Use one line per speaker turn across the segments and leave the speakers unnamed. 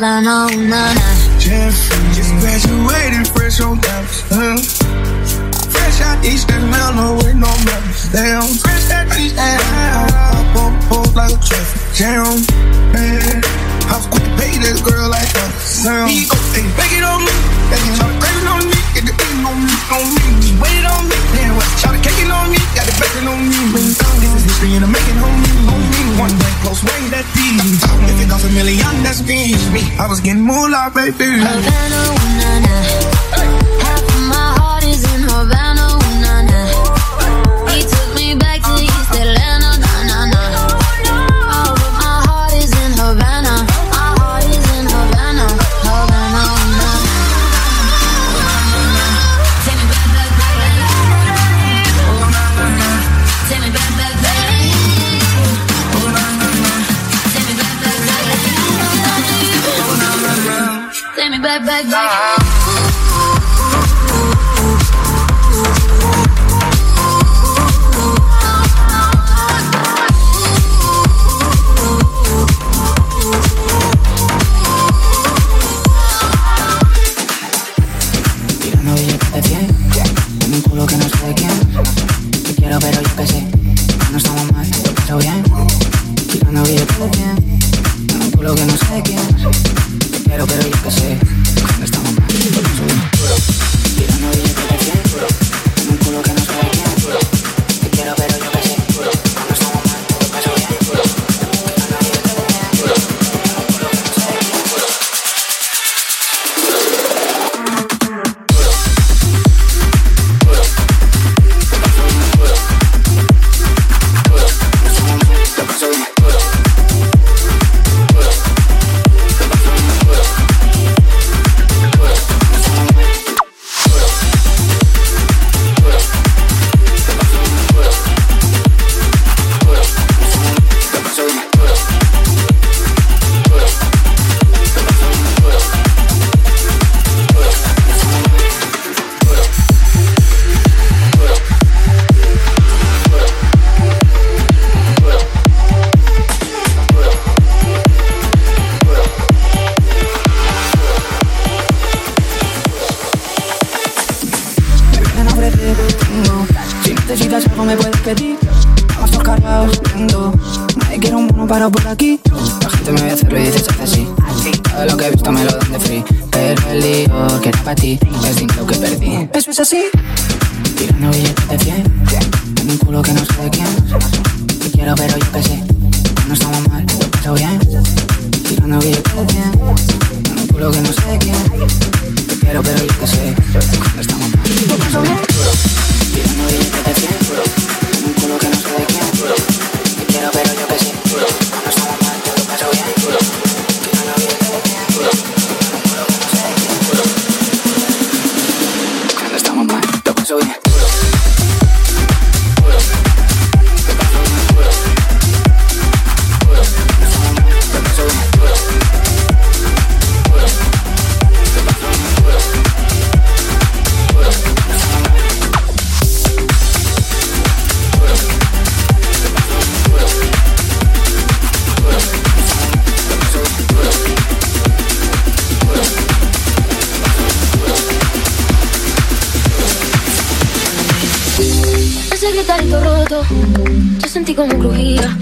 Havana, na na.
Jeffrey, just graduated, fresh on campus. Uh. Fresh out East Atlanta with no members. Damn, fresh out East Atlanta. Pump, pump like a traffic jam. Man, I was quick to pay this girl like that. Sound. He go, hey, bake it on me. Try to crave it on me. Get the eating on me, on me. She waited on me. Damn, what? Try to cake on me. Got the bacon on me. Ring down, this is history and I'm making on me, on me. One day close range, that deep. If it goes a million, that's me. me. I was getting moolah, baby.
Havana, na na. Half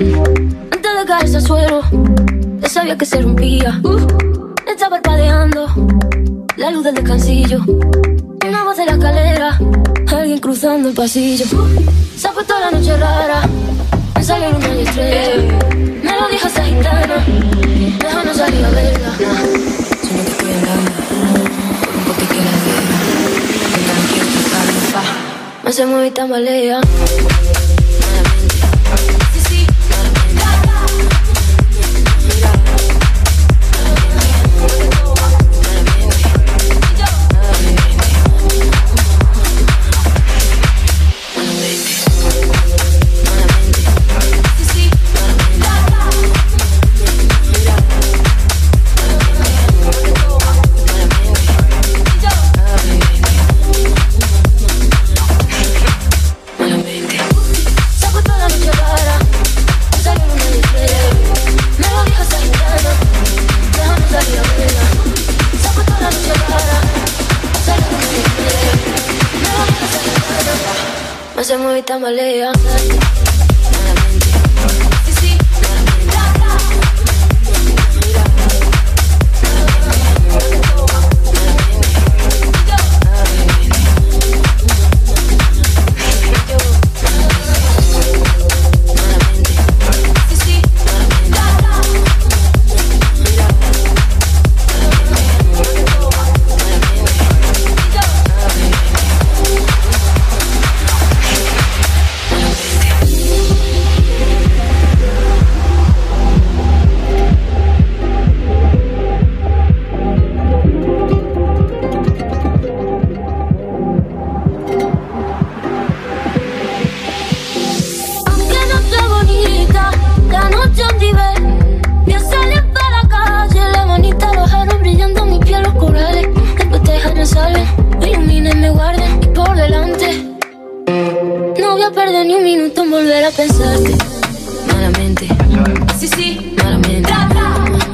Antes de caerse al suelo, ya sabía que se rompía. Uh, estaba parpadeando, la luz del descansillo. Una voz de la escalera, alguien cruzando el pasillo. Se ha puesto la noche rara, me salió luna y estrella. Me lo dijo esa gitana, déjanos salir a verla. Solo te estoy hablando, por un poquito que la diera. Que tranquilo, que calma, pa. Me se mueve y tambalea. I'm a Leon.
Se mueve y tambalea.
tiene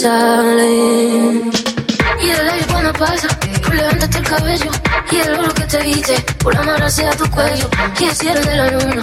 Y
el aire cuando pasa, tú levantaste el cabello. Y el oro que te viste, por amarrarse a tu cuello. Y el cielo de la luna,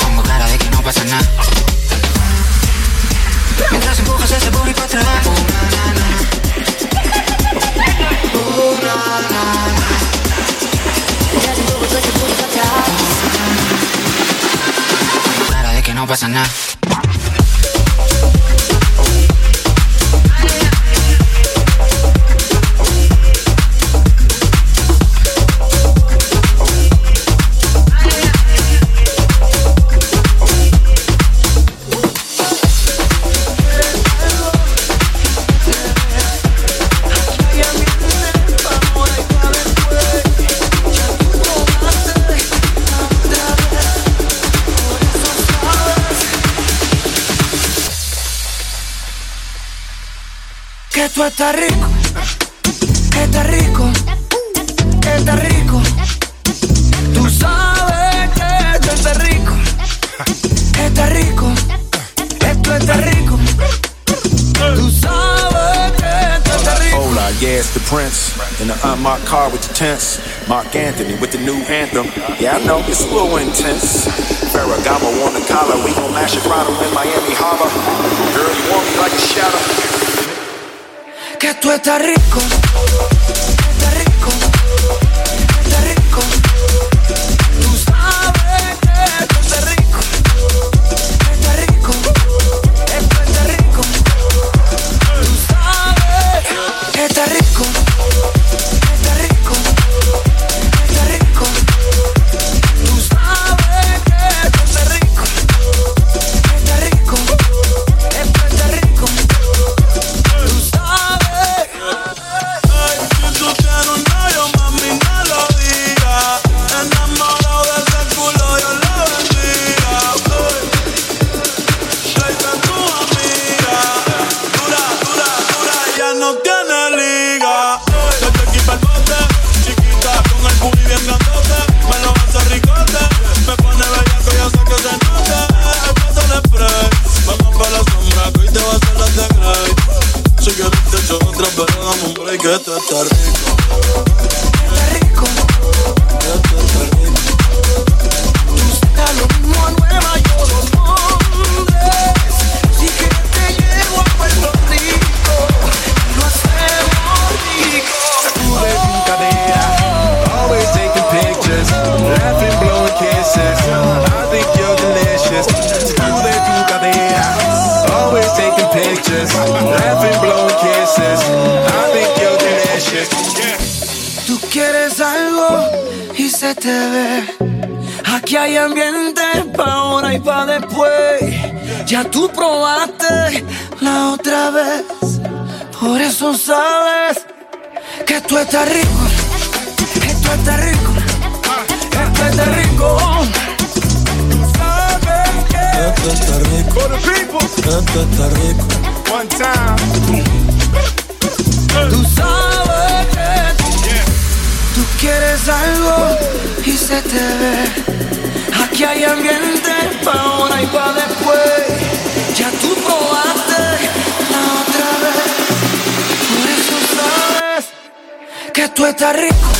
Pongo cara de que no pasa nada. Mientras empujas ese booty para atrás.
Mientras para
atrás.
Pongo
cara de que no pasa nada.
Tú estás rico, estás rico, estás rico. Tú sabes que tú estás rico, estás rico, esto está rico. Tú sabes que tú estás rico.
Hola, yeah, it's the Prince. In the uh, unmarked car with the tents. Mark Anthony with the new anthem. Yeah, I know, it's a little intense. Ferragamo on the collar. We gon' mash it throttle in Miami Harbor. Girl, you want me like a shadow.
Tú estás rico,
trago y te vas a las de grave. Soy el techo otra, pero dame un break que esto está rico.
Se te ve. Aquí hay ambiente pa' ahora y pa' después. Ya tú probaste la otra vez. Por eso sabes que tú estás rico. Que tú estás rico. Que tú estás rico. Sabes que
Esto está rico.
For the people.
Esto está rico.
One time.
tú sabes quieres algo y se te ve. Aquí hay ambiente pa' ahora y pa' después. Ya tú probaste la otra vez. Por eso sabes que tú estás rico.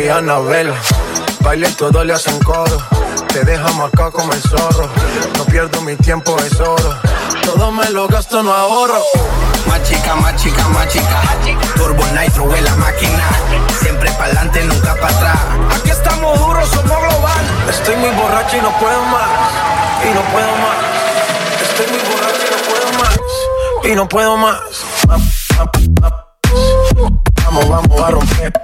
Que
Anabel. Baile todo le hacen coro. Te dejamos acá como el zorro. No pierdo mi tiempo, es oro. Todo me lo gasto, no ahorro.
Más chica, más chica, más chica. Turbo Nitro en la máquina. Siempre pa'lante, nunca para atrás.
Aquí estamos duros, somos global. Estoy muy borracho y no puedo más. Y no puedo más. Estoy muy borracho y no puedo más. Y no puedo más. Vamos, vamos a romper.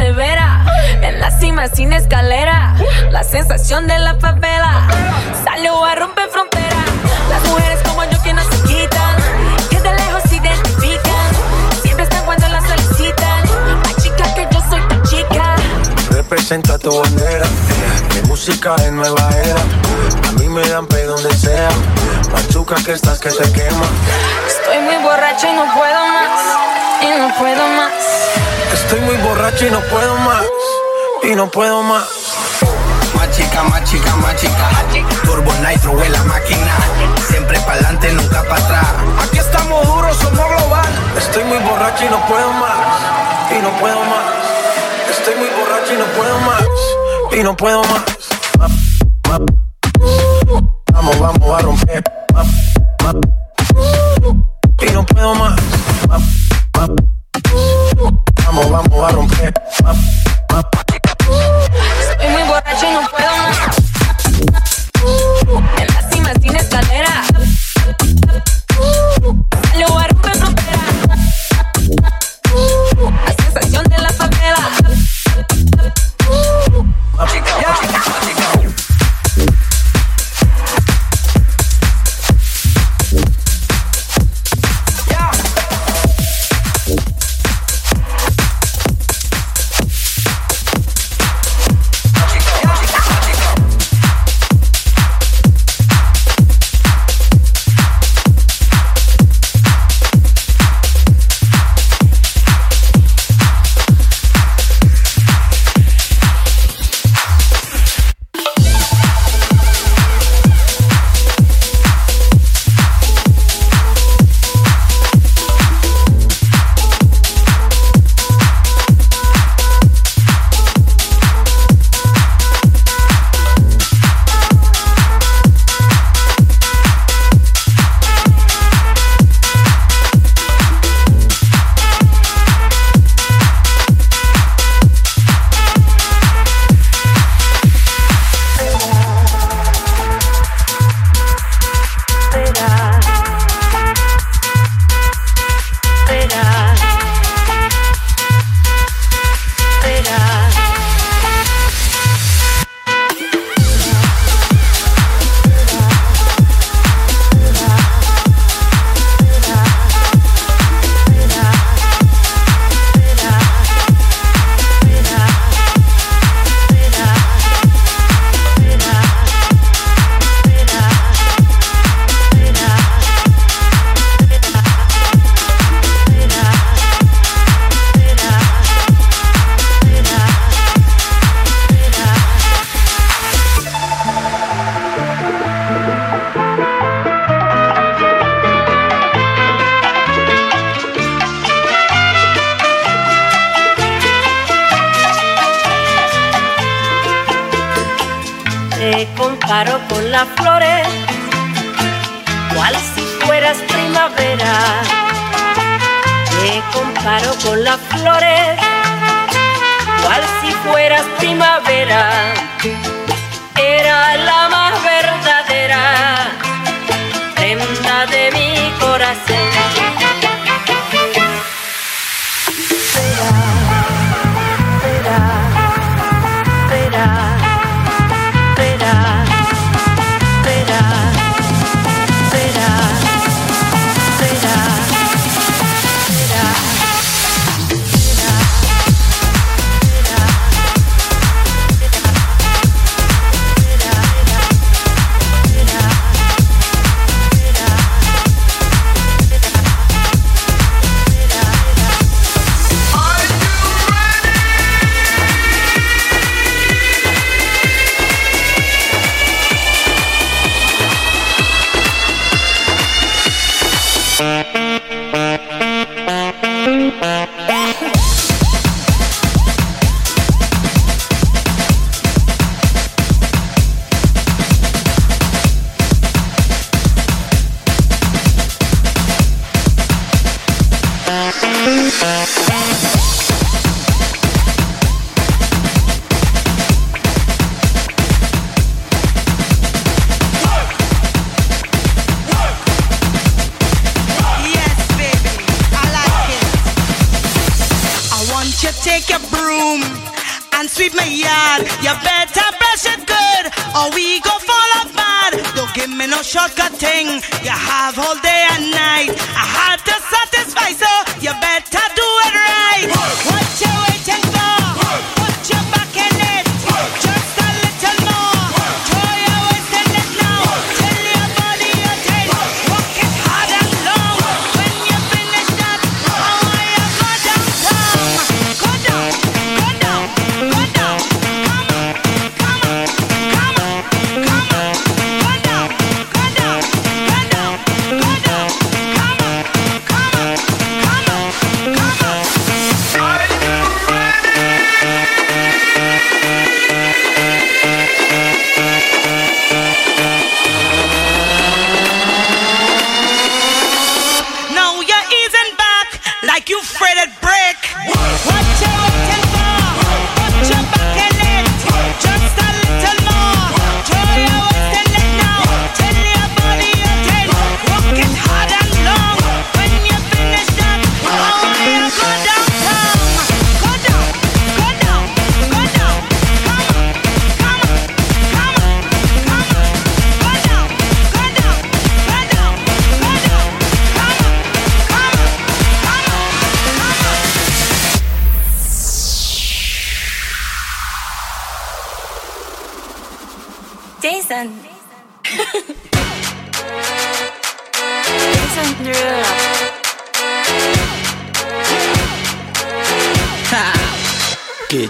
Nevera. En la cima sin escalera. La sensación de la favela. Salió a romper frontera. Las mujeres como yo que no se quitan. Que de lejos se identifican. Siempre están cuando las solicitan. Más chica que yo soy tu chica.
Representa tu bandera. Mi música es nueva era. A mí me dan pe donde sea. Machuca que estás que se quema.
Estoy muy borracho y no puedo más. Y no puedo más.
Estoy muy borracho y no puedo más. Y no puedo más.
Más chica, más chica, más chica. Turbo Nitro en la máquina. Siempre pa'lante, nunca para atrás.
Aquí estamos duros, somos global. Estoy muy borracho y no puedo más. Y no puedo más. Estoy muy borracho y no puedo más. Y no puedo más. Vamos, vamos a romper. Y no puedo más. Vamos, vamos a romper.
Estoy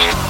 Thank you.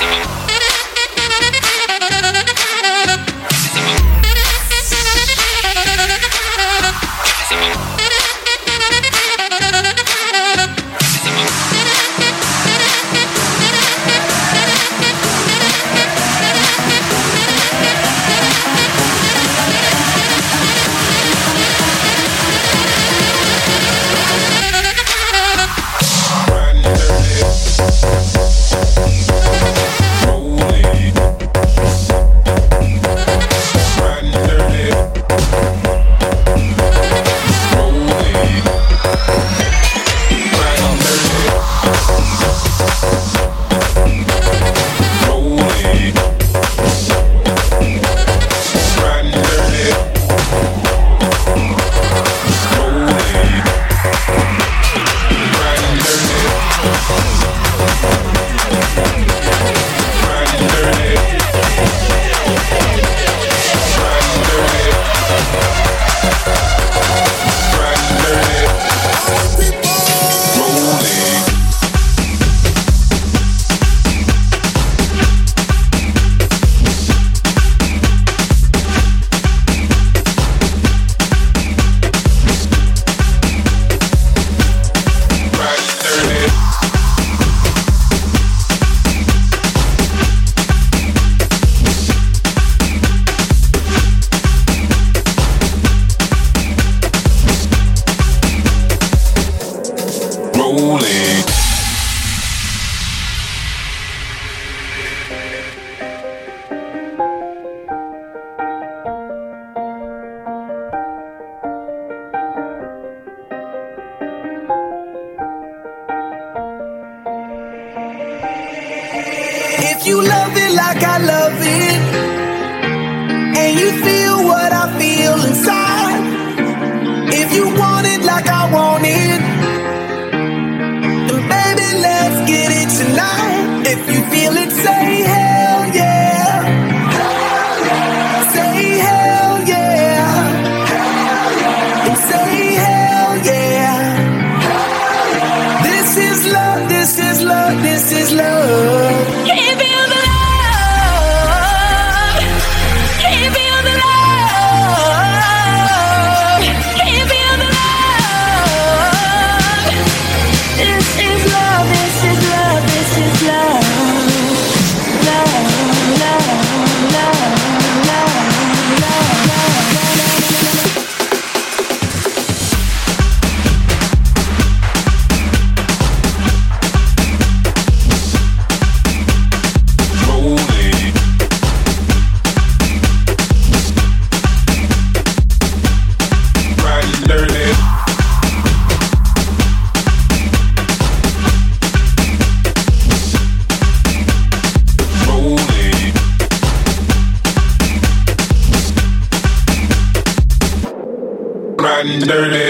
Thank you. dirty.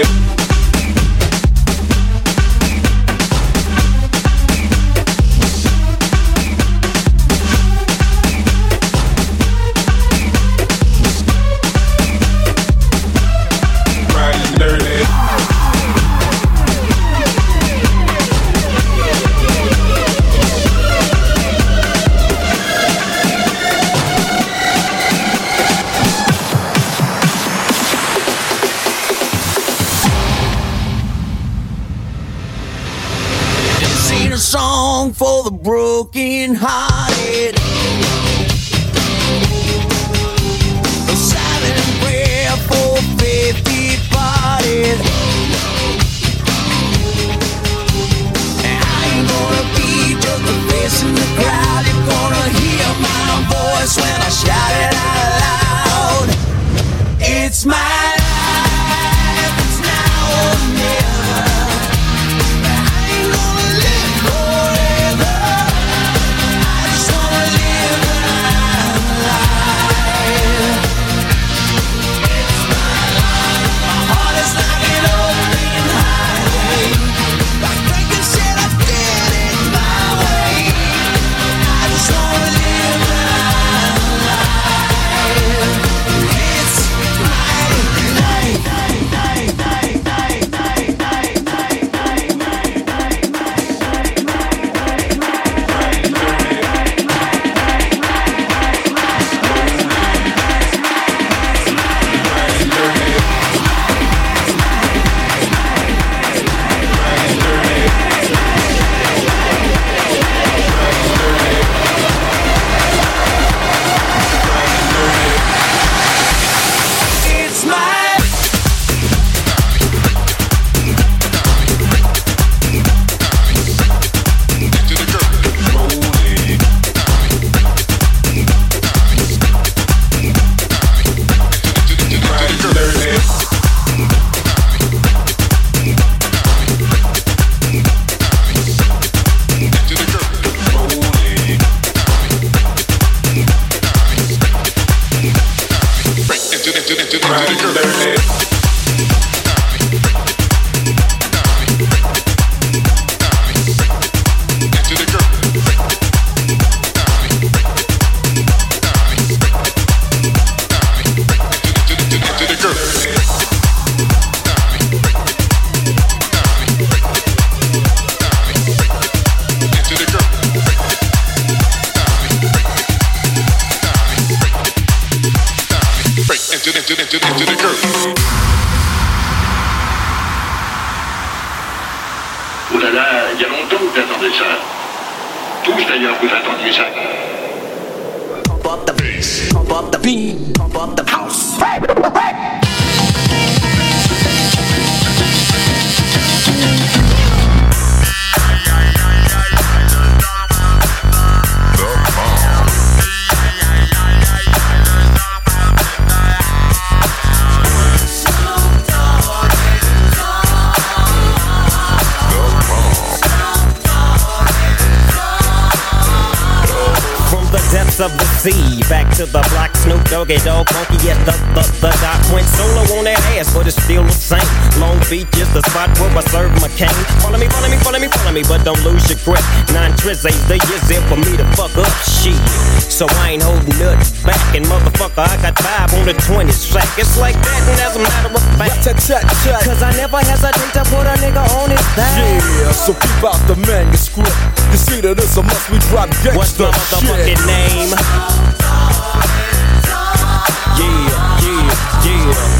Nine trizzies, the years in for me to fuck up shit. So I ain't holding nothing back, and motherfucker, I got five on the 20 sack. It's like that, and as a matter of fact, cause I never hesitate to put a nigga on his back.
Yeah, so keep out the manuscript. You see that it's a must we drop gangsta
What's my motherfucking
shit.
name? Yeah, yeah, yeah.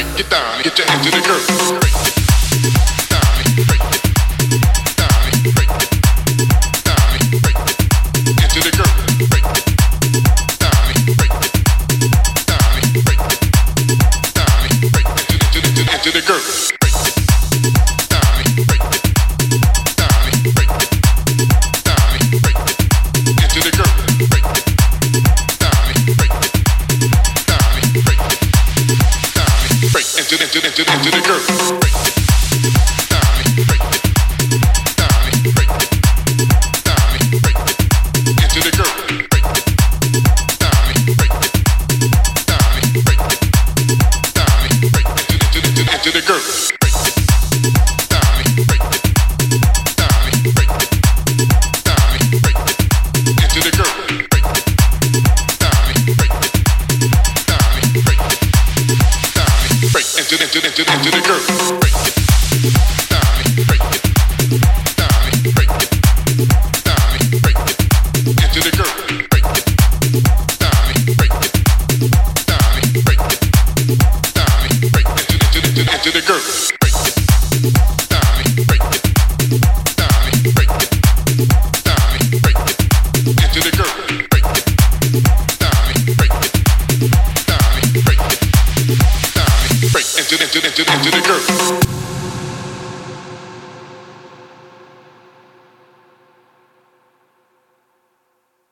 Break it down, get your hands to the curb.